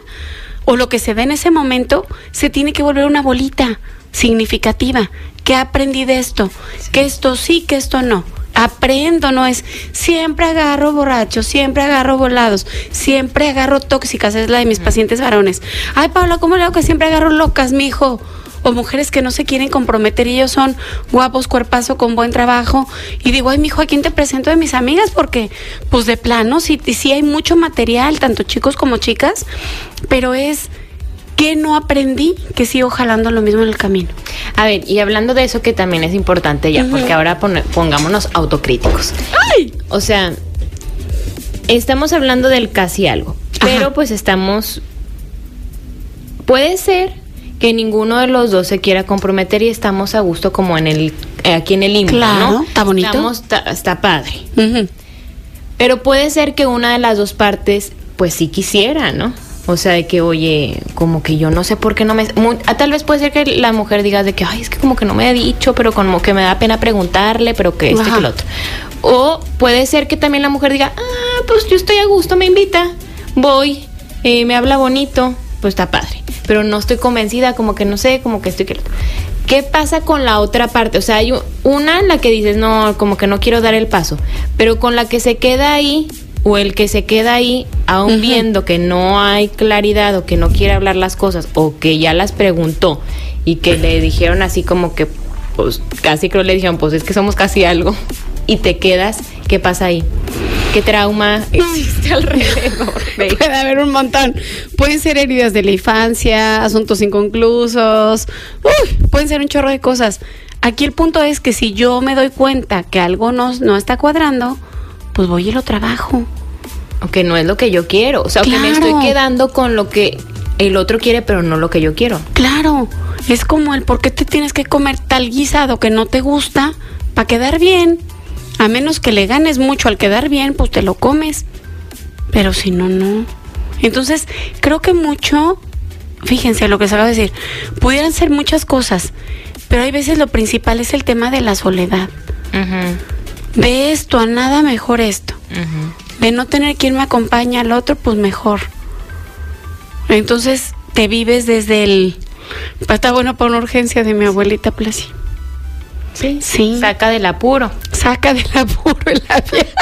o lo que se dé en ese momento, se tiene que volver una bolita significativa. ¿Qué aprendí de esto? Que esto sí, que esto no aprendo, no es siempre agarro borrachos, siempre agarro volados, siempre agarro tóxicas, es la de mis pacientes varones. Ay, Paula, ¿cómo le hago que siempre agarro locas, mijo? O mujeres que no se quieren comprometer y ellos son guapos, cuerpazo, con buen trabajo. Y digo, ay, mijo, ¿a quién te presento de mis amigas? Porque, pues de plano, sí, sí hay mucho material, tanto chicos como chicas, pero es que no aprendí que sigo jalando lo mismo en el camino. A ver, y hablando de eso que también es importante ya, porque ahora pongámonos autocríticos. ¡Ay! O sea, estamos hablando del casi algo, pero pues estamos... Puede ser que ninguno de los dos se quiera comprometer y estamos a gusto como en el aquí en el limbo, claro, Está bonito. Estamos, está, padre. Pero puede ser que una de las dos partes pues sí quisiera, ¿no? O sea, de que, oye, como que yo no sé por qué no me... Ah, tal vez puede ser que la mujer diga de que, ay, es que como que no me ha dicho, pero como que me da pena preguntarle, pero que este, que el otro. O puede ser que también la mujer diga, ah, pues yo estoy a gusto, me invita, voy, eh, me habla bonito, pues está padre. Pero no estoy convencida, como que no sé, como que estoy que ¿Qué pasa con la otra parte? O sea, hay una en la que dices, no, como que no quiero dar el paso, pero con la que se queda ahí o el que se queda ahí aún viendo que no hay claridad o que no quiere hablar las cosas o que ya las preguntó y que le dijeron así como que pues casi creo le dijeron pues es que somos casi algo <laughs> y te quedas, ¿qué pasa ahí? ¿Qué trauma existe alrededor? <laughs> Puede haber un montón. Pueden ser heridas de la infancia, asuntos inconclusos, pueden ser un chorro de cosas. Aquí el punto es que si yo me doy cuenta que algo no, no está cuadrando, pues voy y lo trabajo. Aunque no es lo que yo quiero. O sea, que me estoy quedando con lo que el otro quiere, pero no lo que yo quiero. Claro. Es como el por qué te tienes que comer tal guisado que no te gusta para quedar bien. A menos que le ganes mucho al quedar bien, pues te lo comes. Pero si no, no. Entonces, creo que mucho, fíjense lo que se acaba de decir, pudieran ser muchas cosas, pero hay veces lo principal es el tema de la soledad. De esto a nada mejor esto. de no tener quien me acompañe al otro, pues mejor. Entonces te vives desde el... Está bueno para una urgencia de mi abuelita Plasi. Sí. Sí. Saca del apuro. Saca del apuro el labial. <laughs>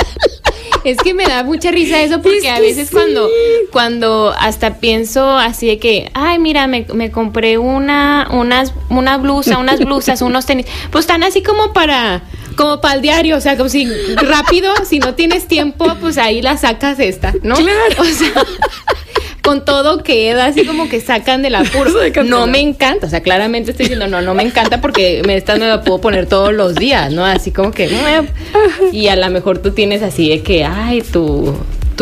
Es que me da mucha risa eso porque Es a veces sí. cuando, cuando hasta pienso así de que, ay, mira, me, me compré una, unas, una blusa, unas blusas, unos tenis, pues están así como para, como para el diario, o sea, como si rápido, si no tienes tiempo, pues ahí la sacas esta, ¿no? Claro. O sea, con todo queda así como que sacan del apuro. <laughs> No me encanta, o sea, claramente estoy diciendo, no, no me encanta porque me, esta me la puedo poner todos los días, ¿no? Así como que, "Eh", y a lo mejor tú tienes así de que, ay, tu...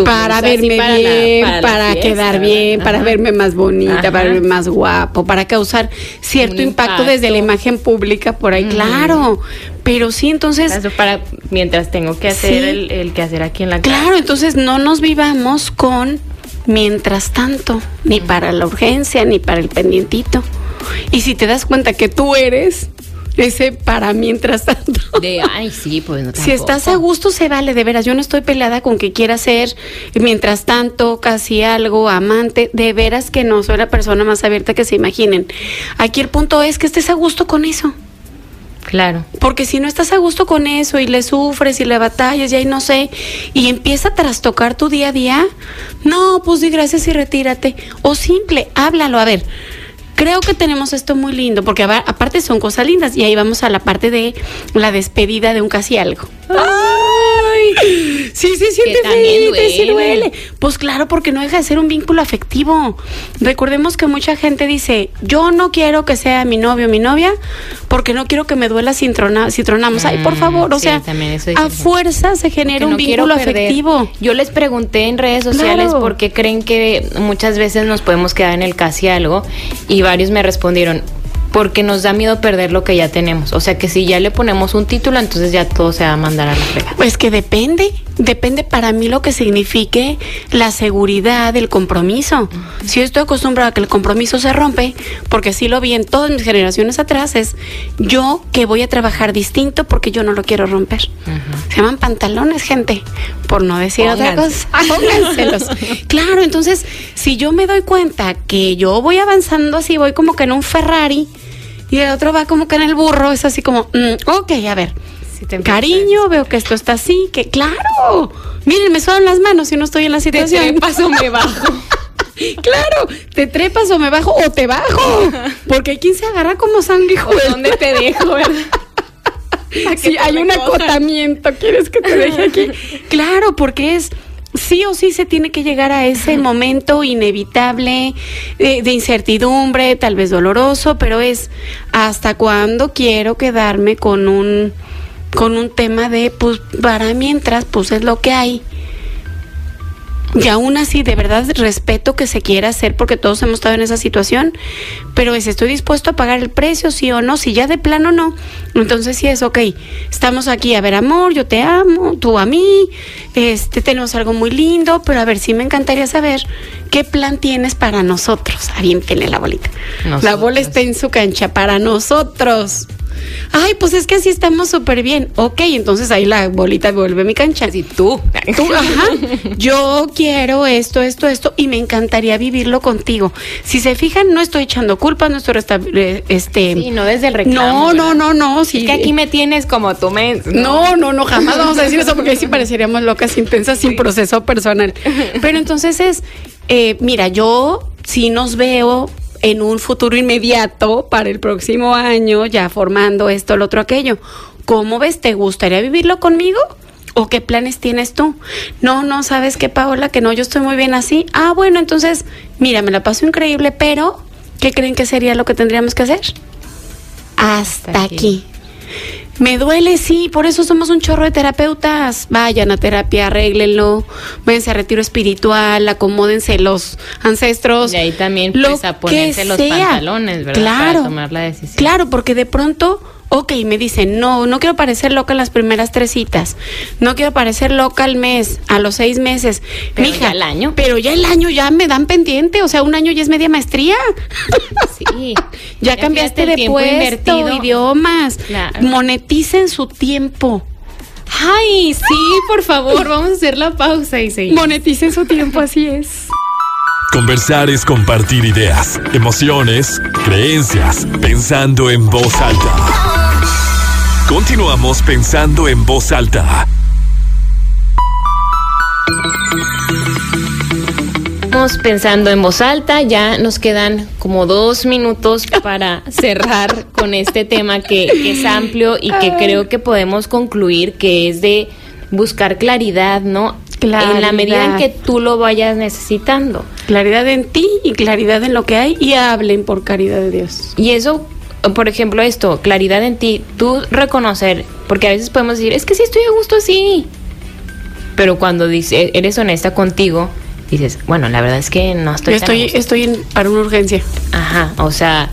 para verme para la- bien, para para, la fiesta, quedar ¿verdad? bien, para Ajá. verme más bonita, Ajá. para verme más guapo, para causar cierto impacto, desde la imagen pública por ahí, claro. Pero sí, entonces, Eso para mientras tengo que hacer Sí. el, el que hacer aquí en la casa. claro, entonces no nos vivamos con mientras tanto, ni para la urgencia, ni para el pendientito. Y si te das cuenta que tú eres ese para mientras tanto. De, ay, sí, pues no Si estás a gusto, se vale, de veras. Yo no estoy peleada con que quiera ser, mientras tanto, casi algo, amante. De veras que no, soy la persona más abierta que se imaginen. Aquí el punto es que estés a gusto con eso. Claro. Porque si no estás a gusto con eso y le sufres y le batallas y ahí no sé, y empieza a trastocar tu día a día, no, pues di gracias y retírate. O simple, háblalo. A ver, creo que tenemos esto muy lindo, porque aparte son cosas lindas, y ahí vamos a la parte de la despedida de un casi algo. ¡Ay! Sí, sí, siente feo, sí duele. Pues claro, porque no deja de ser un vínculo afectivo. Recordemos que mucha gente dice, yo no quiero que sea mi novio o mi novia, porque no quiero que me duela si, trona- si tronamos. Ay, por Mm, favor, o sí, sea, a fuerza se genera un no vínculo afectivo. Yo les pregunté en redes sociales Claro. por qué creen que muchas veces nos podemos quedar en el casi algo y varios me respondieron porque nos da miedo perder lo que ya tenemos. O sea que si ya le ponemos un título, entonces ya todo se va a mandar a la fregada. Pues que depende, depende para mí lo que signifique la seguridad, el compromiso. Si yo estoy acostumbrada a que el compromiso se rompe, porque sí lo vi en todas mis generaciones atrás, es yo que voy a trabajar distinto porque yo no lo quiero romper. Se llaman pantalones, gente, por no decir otra cosa. <laughs> Pónganselos. claro, entonces, si yo me doy cuenta que yo voy avanzando así, voy como que en un Ferrari y el otro va como que en el burro, es así como, mm, ok, a ver. Si te Cariño, veo que esto está así, que claro. Miren, me suenan las manos si no estoy en la Te situación. trepas o me bajo. <laughs> claro, te trepas o me bajo o te bajo. Porque hay quien se agarra como sanguijuela. ¿O ¿Dónde te dejo, verdad? <laughs> Si te hay un acotamiento, ¿quieres que te deje aquí? <laughs> Claro, porque es sí o sí se tiene que llegar a ese momento inevitable eh, de incertidumbre, tal vez doloroso, pero es hasta cuándo quiero quedarme con un con un tema de pues para mientras pues es lo que hay. Y aún así, de verdad respeto que se quiera hacer porque todos hemos estado en esa situación, pero es, estoy dispuesto a pagar el precio, sí o no, si ya de plano no, entonces sí es, ok, estamos aquí, a ver, amor, yo te amo, tú a mí, este, tenemos algo muy lindo, pero a ver, sí me encantaría saber qué plan tienes para nosotros. Aviéntenle la bolita. La bola está en su cancha para nosotros. Ay, pues es que así estamos súper bien. Ok, entonces ahí la bolita vuelve a mi cancha. Así tú. Tú, ajá, yo quiero esto, esto, esto, y me encantaría vivirlo contigo. Si se fijan, no estoy echando culpas, no estoy eh, este. Sí, no desde el reclamo. no, no, no, no. sí. Es que aquí me tienes como tú me... No, no, no, jamás vamos a decir eso porque ahí sí pareceríamos locas, intensas, sin proceso personal. Pero entonces es, eh, mira, yo sí nos veo en un futuro inmediato para el próximo año, ya formando esto, lo otro, aquello. ¿Cómo ves? ¿Te gustaría vivirlo conmigo? ¿O qué planes tienes tú? No, no, ¿sabes qué, Paola? Que no, yo estoy muy bien así. Ah, bueno, entonces, mira, me la paso increíble, pero ¿qué creen que sería lo que tendríamos que hacer? Hasta, Hasta aquí. aquí. Me duele, sí, por eso somos un chorro de terapeutas. Vayan a terapia, arréglenlo, váyanse a retiro espiritual, acomódense los ancestros. Y ahí también, lo pues, a ponerse los sea. pantalones, ¿verdad? Claro. Para tomar la decisión. Claro, porque de pronto, ok, me dicen, no, no quiero parecer loca en las primeras tres citas. No quiero parecer loca al mes, a los seis meses. Pero Mija, ya el año. Pero ya el año ya me dan pendiente, o sea, un año ya es media maestría. Sí. <laughs> Ya, cambiaste de tiempo puesto, idiomas. Claro. Moneticen su tiempo. Ay, sí, por favor, vamos a hacer la pausa y seguimos. Moneticen su tiempo, así es. Conversar es compartir ideas, emociones, creencias, pensando en voz alta. Continuamos pensando en voz alta. Estamos pensando en voz alta, ya nos quedan como dos minutos para cerrar con este tema que, que es amplio y que creo que podemos concluir que es de buscar claridad, ¿no? En la medida en que tú lo vayas necesitando. Claridad en ti y claridad en lo que hay y hablen por caridad de Dios. Y eso, por ejemplo, esto, claridad en ti, tú reconocer, porque a veces podemos decir, es que sí estoy a gusto así. Pero cuando dice, eres honesta contigo, dices, bueno, la verdad es que no estoy. Yo estoy, estoy en, para una urgencia. Ajá, o sea,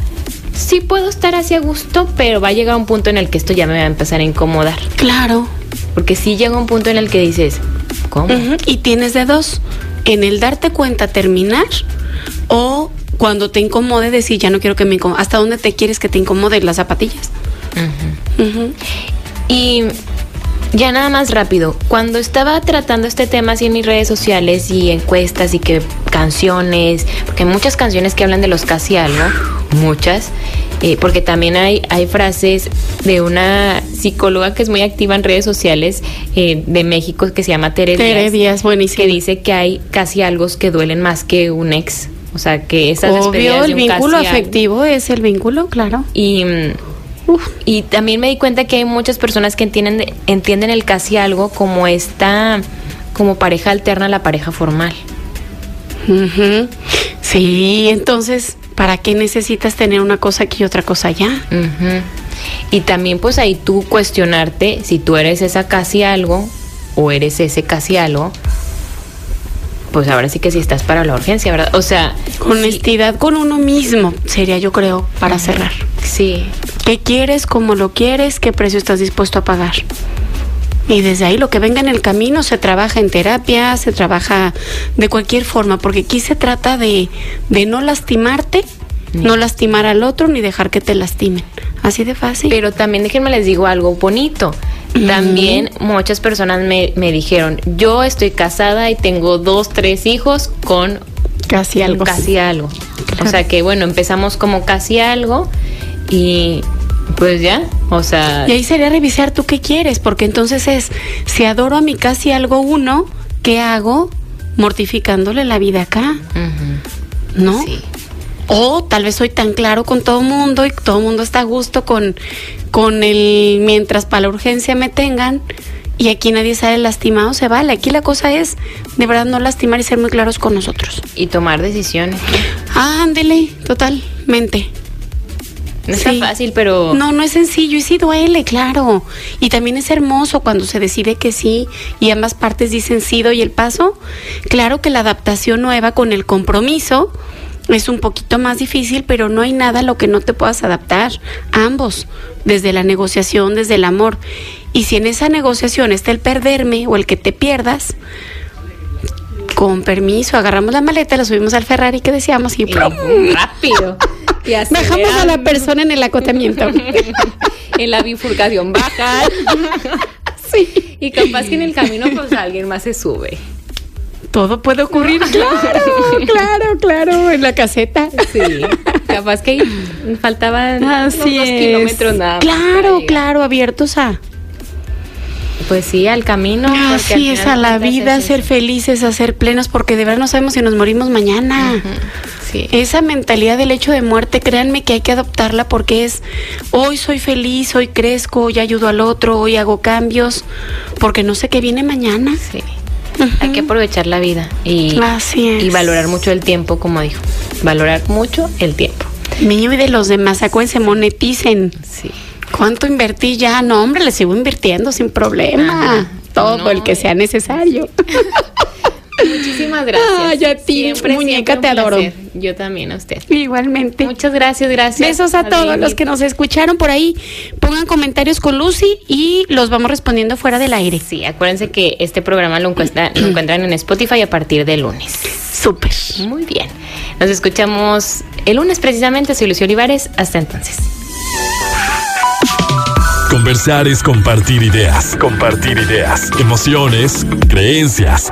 sí puedo estar así a gusto, pero va a llegar un punto en el que esto ya me va a empezar a incomodar. Claro. Porque sí llega un punto en el que dices, ¿cómo? Y tienes de dos, en el darte cuenta terminar o cuando te incomode decir, ya no quiero que me incomode. ¿Hasta dónde te quieres que te incomode las zapatillas? Y ya nada más rápido, cuando estaba tratando este tema así en mis redes sociales y encuestas y que canciones, porque hay muchas canciones que hablan de los casi algo, muchas, eh, porque también hay, hay frases de una psicóloga que es muy activa en redes sociales eh, de México que se llama Tere, Tere Díaz, buenísimo. que dice que hay casi algo que duelen más que un ex. O sea, que esas Obvio, el vínculo afectivo es el vínculo, claro. Y y también me di cuenta que hay muchas personas que entienden, entienden el casi algo como esta, como pareja alterna a la pareja formal. Sí, entonces, ¿para qué necesitas tener una cosa aquí y otra cosa allá? Y también pues ahí tú cuestionarte si tú eres esa casi algo o eres ese casi algo, pues ahora sí que si estás para la urgencia, ¿verdad? O sea... Honestidad con uno mismo sería yo creo para cerrar. Sí. ¿Qué quieres? ¿Cómo lo quieres? ¿Qué precio estás dispuesto a pagar? Y desde ahí lo que venga en el camino se trabaja en terapia, se trabaja de cualquier forma, porque aquí se trata de, de no lastimarte, no lastimar al otro ni dejar que te lastimen. Así de fácil. Pero también déjenme les digo algo bonito. También muchas personas me, me, dijeron, yo estoy casada y tengo dos, tres hijos con casi algo. Casi algo. O sea que bueno, empezamos como casi algo y pues ya, o sea... Y ahí sería revisar tú qué quieres, porque entonces es, si adoro a mi casi algo uno, ¿qué hago? Mortificándole la vida acá. ¿No? Sí. O tal vez soy tan claro con todo el mundo y todo el mundo está a gusto con, con el mientras para la urgencia me tengan y aquí nadie sale lastimado, se vale. Aquí la cosa es de verdad no lastimar y ser muy claros con nosotros. Y tomar decisiones. ándele, totalmente. No es tan fácil, pero... No, no es sencillo y sí duele, claro. Y también es hermoso cuando se decide que sí y ambas partes dicen sí, doy el paso. Claro que la adaptación nueva con el compromiso es un poquito más difícil, pero no hay nada a lo que no te puedas adaptar. Ambos, desde la negociación, desde el amor. Y si en esa negociación está el perderme o el que te pierdas, con permiso, agarramos la maleta, la subimos al Ferrari que decíamos y, rápido. <laughs> Y Bajamos a la persona en el acotamiento. <laughs> en la bifurcación baja. <laughs> sí. Y capaz que en el camino pues alguien más se sube. Todo puede ocurrir, claro, <laughs> claro, claro, en la caseta. Sí, capaz que faltaban Así unos kilómetros nada. Claro, claro, abiertos a pues sí, al camino. Así es, a la vida, a ser felices, a ser plenos, porque de verdad no sabemos si nos morimos mañana. sí. Esa mentalidad del hecho de muerte, créanme que hay que adoptarla porque es, hoy soy feliz, hoy crezco, hoy ayudo al otro, hoy hago cambios, porque no sé qué viene mañana. Sí. Hay que aprovechar la vida y, y valorar mucho el tiempo, como dijo. Valorar mucho el tiempo. Mío y de los demás, acuérdense, moneticen. Sí. ¿Cuánto invertí ya? No, hombre, le sigo invirtiendo sin problema. Todo el que sea necesario. <laughs> Muchísimas gracias. Ay, a ti, muñeca, te adoro. Yo también a usted. Igualmente. Muchas gracias, gracias. Besos a todos los que nos escucharon por ahí. Pongan comentarios con Lucy y los vamos respondiendo fuera del aire. Sí, acuérdense que este programa lo, lo encuentran en Spotify a partir de lunes. Súper. Muy bien. Nos escuchamos el lunes precisamente. Soy Lucio Olivares. Hasta entonces. Conversar es compartir ideas, compartir ideas, emociones, creencias.